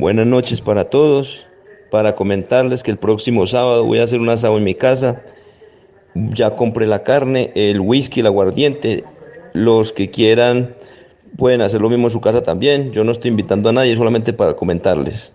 Buenas noches para todos. Para comentarles que el próximo sábado voy a hacer un asado en mi casa. Ya compré la carne, el whisky, el aguardiente. Los que quieran pueden hacer lo mismo en su casa también. Yo no estoy invitando a nadie, solamente para comentarles.